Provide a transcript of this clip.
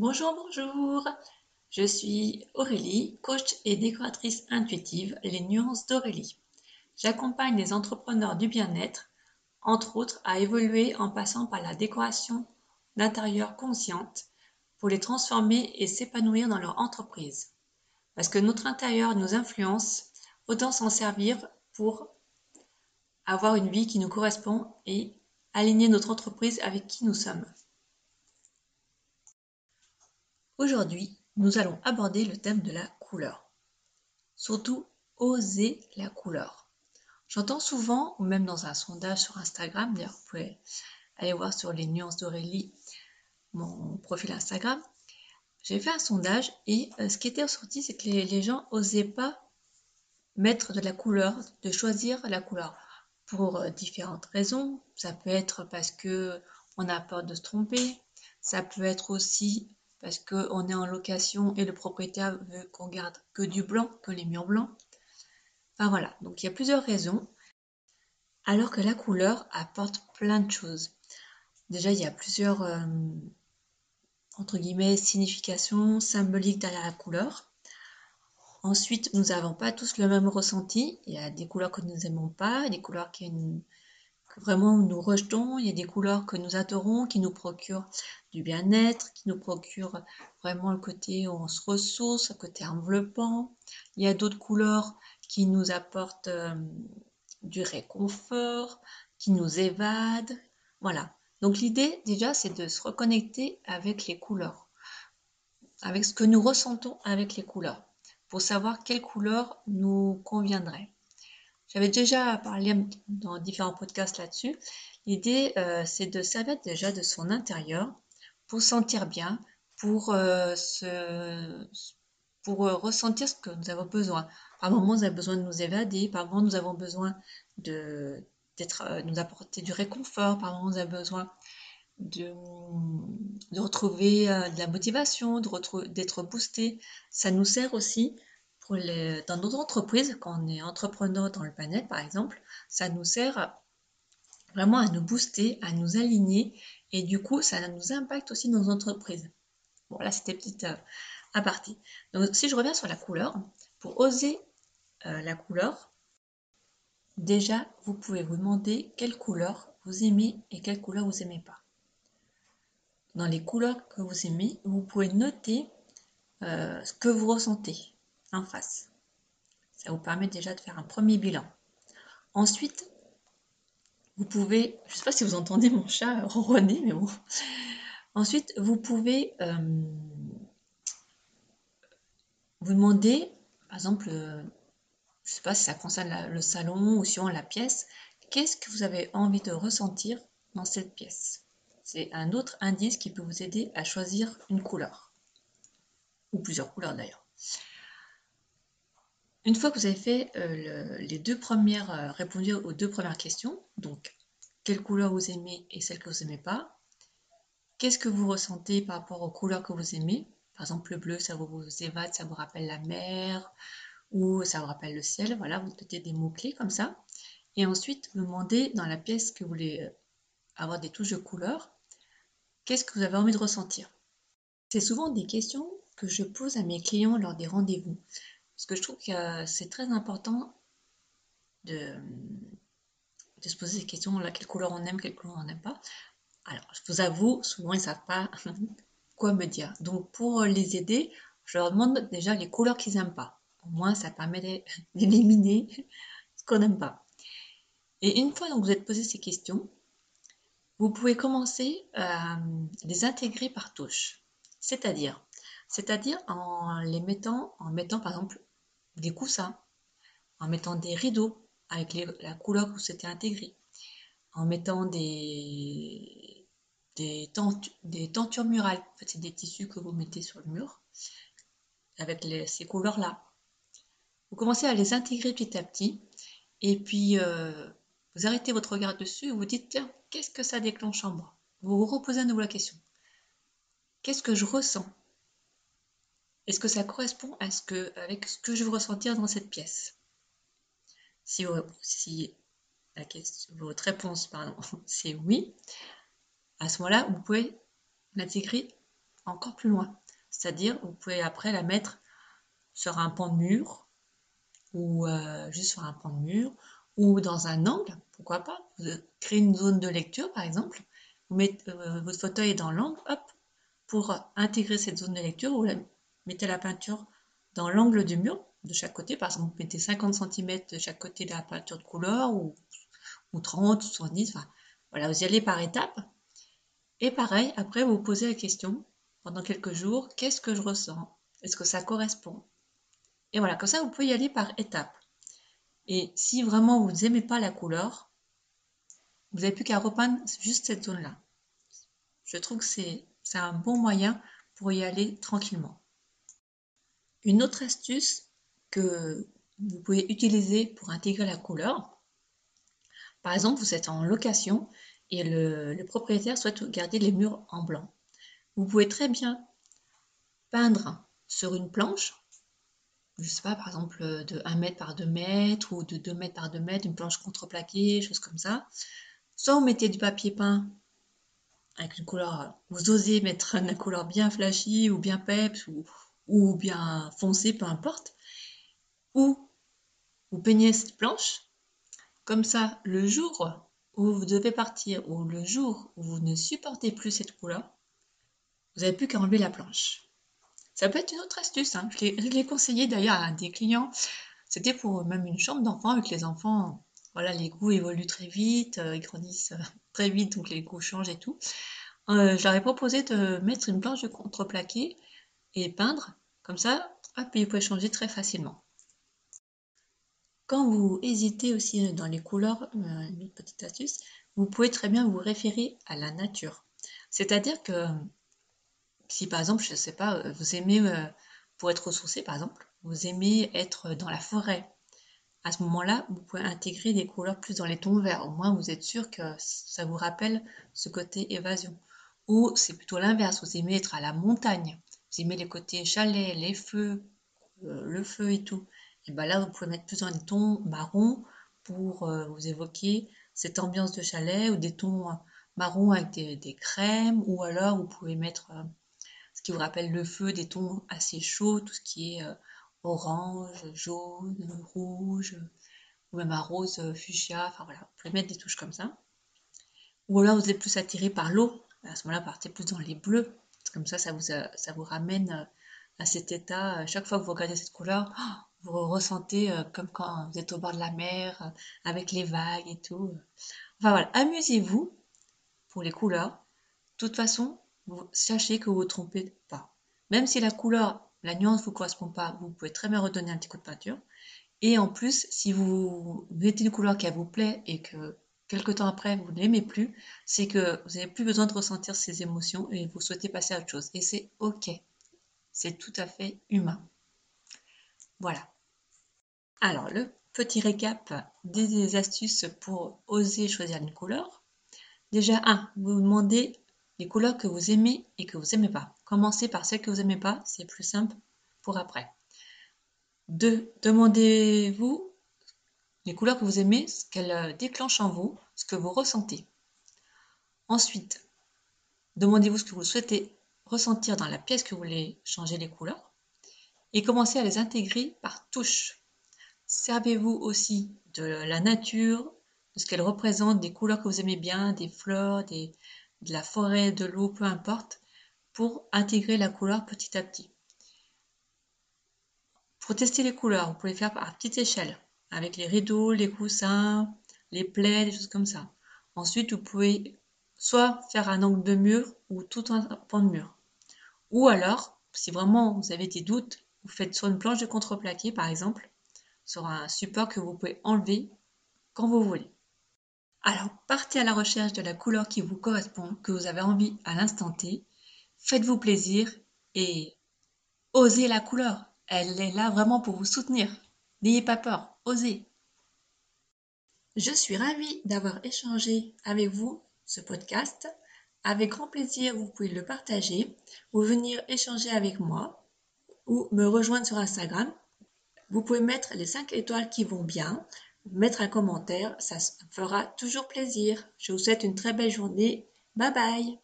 Bonjour, bonjour. Je suis Aurélie, coach et décoratrice intuitive, les nuances d'Aurélie. J'accompagne les entrepreneurs du bien-être, entre autres, à évoluer en passant par la décoration d'intérieur consciente pour les transformer et s'épanouir dans leur entreprise. Parce que notre intérieur nous influence, autant s'en servir pour avoir une vie qui nous correspond et aligner notre entreprise avec qui nous sommes. Aujourd'hui, nous allons aborder le thème de la couleur. Surtout, oser la couleur. J'entends souvent, ou même dans un sondage sur Instagram, d'ailleurs vous pouvez aller voir sur les nuances d'Aurélie mon profil Instagram, j'ai fait un sondage et euh, ce qui était ressorti, c'est que les, gens n'osaient pas mettre de la couleur, de choisir la couleur pour euh, différentes raisons. Ça peut être parce que on a peur de se tromper. Ça peut être aussi parce qu'on est en location et le propriétaire veut qu'on garde que du blanc, que les murs blancs. Enfin voilà, donc il y a plusieurs raisons. Alors que la couleur apporte plein de choses. Déjà, il y a plusieurs, euh, entre guillemets, significations symboliques derrière la couleur. Ensuite, nous n'avons pas tous le même ressenti. Il y a des couleurs que nous n'aimons pas, des couleurs qui, vraiment nous rejetons. Il y a des couleurs que nous adorons, qui nous procurent du bien-être, qui nous procurent vraiment le côté où on se ressource, le côté enveloppant. Il y a d'autres couleurs qui nous apportent euh, du réconfort, qui nous évadent. Voilà. Donc l'idée déjà, c'est de se reconnecter avec les couleurs, avec ce que nous ressentons avec les couleurs, pour savoir quelle couleur nous conviendrait. J'avais déjà parlé dans différents podcasts là-dessus. L'idée, euh, c'est de servir déjà de son intérieur pour sentir bien, pour, euh, pour euh, ressentir ce que nous avons besoin. Par moments, nous avons besoin de nous évader, par moments, nous avons besoin de, nous apporter du réconfort, par moments, nous avons besoin de, de retrouver de la motivation, d'être boosté. Ça nous sert aussi dans notre entreprise, quand on est entrepreneur dans le panel par exemple, ça nous sert vraiment à nous booster, à nous aligner et du coup ça nous impacte aussi nos entreprises. Bon là c'était petite euh, aparté. Donc si je reviens sur la couleur, pour oser euh, la couleur, déjà vous pouvez vous demander quelle couleur vous aimez et quelle couleur vous aimez pas. Dans les couleurs que vous aimez, vous pouvez noter euh, ce que vous ressentez en face. Ça vous permet déjà de faire un premier bilan. Ensuite, vous pouvez, je ne sais pas si vous entendez mon chat ronronner, mais bon. Ensuite, vous pouvez euh, vous demander, par exemple, euh, je ne sais pas si ça concerne le salon ou suivant la pièce, qu'est-ce que vous avez envie de ressentir dans cette pièce? C'est un autre indice qui peut vous aider à choisir une couleur, ou plusieurs couleurs d'ailleurs. Une fois que vous avez fait euh, les deux premières, euh, répondu aux deux premières questions, donc quelle couleur vous aimez et celle que vous n'aimez pas, qu'est-ce que vous ressentez par rapport aux couleurs que vous aimez, par exemple le bleu ça vous, évade, ça vous rappelle la mer, ou ça vous rappelle le ciel, voilà, vous notez des mots-clés comme ça, et ensuite vous demandez dans la pièce que vous voulez euh, avoir des touches de couleur, qu'est-ce que vous avez envie de ressentir? C'est souvent des questions que je pose à mes clients lors des rendez-vous. Parce que je trouve que c'est très important de, se poser ces questions, là, quelle couleur on aime, quelle couleur on n'aime pas. Alors, je vous avoue, souvent ils ne savent pas quoi me dire. Donc, pour les aider, je leur demande déjà les couleurs qu'ils n'aiment pas. Au moins, ça permet d'éliminer ce qu'on n'aime pas. Et une fois que vous êtes posé ces questions, vous pouvez commencer à les intégrer par touche. C'est-à-dire, c'est-à-dire en les mettant, en mettant par exemple des coussins, en mettant des rideaux avec la couleur vous êtes intégrée, en mettant des, tentures murales. C'est des tissus que vous mettez sur le mur avec ces couleurs-là. Vous commencez à les intégrer petit à petit et puis euh, vous arrêtez votre regard dessus et vous dites tiens, qu'est-ce que ça déclenche en moi? Vous vous reposez à nouveau la question. Qu'est-ce que je ressens? Est-ce que ça correspond à ce que, avec ce que je veux ressentir dans cette pièce? Si, votre réponse c'est oui, à ce moment-là, vous pouvez l'intégrer encore plus loin. C'est-à-dire, vous pouvez après la mettre sur un pan de mur ou euh, juste sur un pan de mur ou dans un angle, pourquoi pas. Vous créez une zone de lecture, par exemple. Vous mettez euh, votre fauteuil dans l'angle, hop, pour intégrer cette zone de lecture, vous mettez la peinture dans l'angle du mur de chaque côté. Par exemple, vous mettez 50 cm de chaque côté de la peinture de couleur ou, ou 30 ou 70. Enfin, voilà, vous y allez par étapes. Et pareil, après, vous posez la question pendant quelques jours, qu'est-ce que je ressens? Est-ce que ça correspond? Et voilà, comme ça, vous pouvez y aller par étapes. Et si vraiment vous n'aimez pas la couleur, vous n'avez plus qu'à repeindre juste cette zone-là. Je trouve que c'est un bon moyen pour y aller tranquillement. Une autre astuce que vous pouvez utiliser pour intégrer la couleur, par exemple, vous êtes en location et le, propriétaire souhaite garder les murs en blanc. Vous pouvez très bien peindre sur une planche je sais pas, par exemple, de 1 mètre par 2 mètres ou de 2 mètres par 2 mètres, une planche contreplaquée, choses comme ça. Soit vous mettez du papier peint avec une couleur, vous osez mettre une couleur bien flashy ou bien peps ou, ou bien foncé, peu importe. Ou vous peignez cette planche. Comme ça, le jour où vous devez partir ou le jour où vous ne supportez plus cette couleur, vous n'avez plus qu'à enlever la planche. Ça peut être une autre astuce. Hein. Je l'ai conseillé d'ailleurs à des clients. C'était pour même une chambre d'enfant avec les enfants. Voilà, les goûts évoluent très vite, euh, ils grandissent euh, très vite, donc les goûts changent et tout. Euh, je leur ai proposé de mettre une planche de contreplaqué et peindre. Comme ça, hop, ils pouvez changer très facilement. Quand vous hésitez aussi dans les couleurs, une autre petite astuce, vous pouvez très bien vous référer à la nature. C'est-à-dire que si par exemple, je ne sais pas, euh, vous aimez, euh, pour être ressourcé par exemple, vous aimez être dans la forêt, à ce moment-là, vous pouvez intégrer des couleurs plus dans les tons verts. Au moins, vous êtes sûr que ça vous rappelle ce côté évasion. Ou c'est plutôt l'inverse, vous aimez être à la montagne, vous aimez les côtés chalets, les feux, euh, le feu et tout. Et bien là, vous pouvez mettre plus dans les tons marron pour vous évoquer cette ambiance de chalet ou des tons marron avec des, des, crèmes ou alors vous pouvez mettre ce qui vous rappelle le feu, des tons assez chauds, tout ce qui est euh, orange, jaune, rouge, ou même un rose euh, fuchsia, enfin voilà, vous pouvez mettre des touches comme ça. Ou alors vous êtes plus attiré par l'eau, à ce moment-là partez plus dans les bleus, comme ça ça vous, euh, vous ramène à cet état, chaque fois que vous regardez cette couleur, vous ressentez comme quand vous êtes au bord de la mer, avec les vagues et tout. Enfin voilà, amusez-vous pour les couleurs. De toute façon, sachez que vous ne vous trompez pas. Même si la couleur, la nuance ne vous correspond pas, vous pouvez très bien redonner un petit coup de peinture. Et en plus, si vous mettez une couleur qui vous plaît et que quelque temps après vous ne l'aimez plus, c'est que vous n'avez plus besoin de ressentir ces émotions et vous souhaitez passer à autre chose. Et c'est ok. C'est tout à fait humain. Voilà. Alors, le petit récap des astuces pour oser choisir une couleur. Déjà, un, vous vous demandez les couleurs que vous aimez et que vous n'aimez pas. Commencez par celles que vous n'aimez pas, c'est plus simple pour après. 2. Demandez-vous les couleurs que vous aimez, ce qu'elles euh, déclenchent en vous, ce que vous ressentez. Ensuite, demandez-vous ce que vous souhaitez ressentir dans la pièce que vous voulez changer les couleurs et commencez à les intégrer par touche. Servez-vous aussi de la nature, de ce qu'elle représente, des couleurs que vous aimez bien, des fleurs, de la forêt, de l'eau, peu importe, pour intégrer la couleur petit à petit. Pour tester les couleurs, vous pouvez faire à petite échelle, avec les rideaux, les coussins, les plaies, des choses comme ça. Ensuite, vous pouvez soit faire un angle de mur ou tout un pan de mur. Ou alors, si vraiment vous avez des doutes, vous faites sur une planche de contreplaqué, par exemple, sur un support que vous pouvez enlever quand vous voulez. Alors partez à la recherche de la couleur qui vous correspond, que vous avez envie à l'instant T. Faites-vous plaisir et osez la couleur. Elle est là vraiment pour vous soutenir. N'ayez pas peur, osez. Je suis ravie d'avoir échangé avec vous ce podcast. Avec grand plaisir, vous pouvez le partager ou venir échanger avec moi ou me rejoindre sur Instagram. Vous pouvez mettre les 5 étoiles qui vont bien mettre un commentaire, ça fera toujours plaisir. Je vous souhaite une très belle journée. Bye bye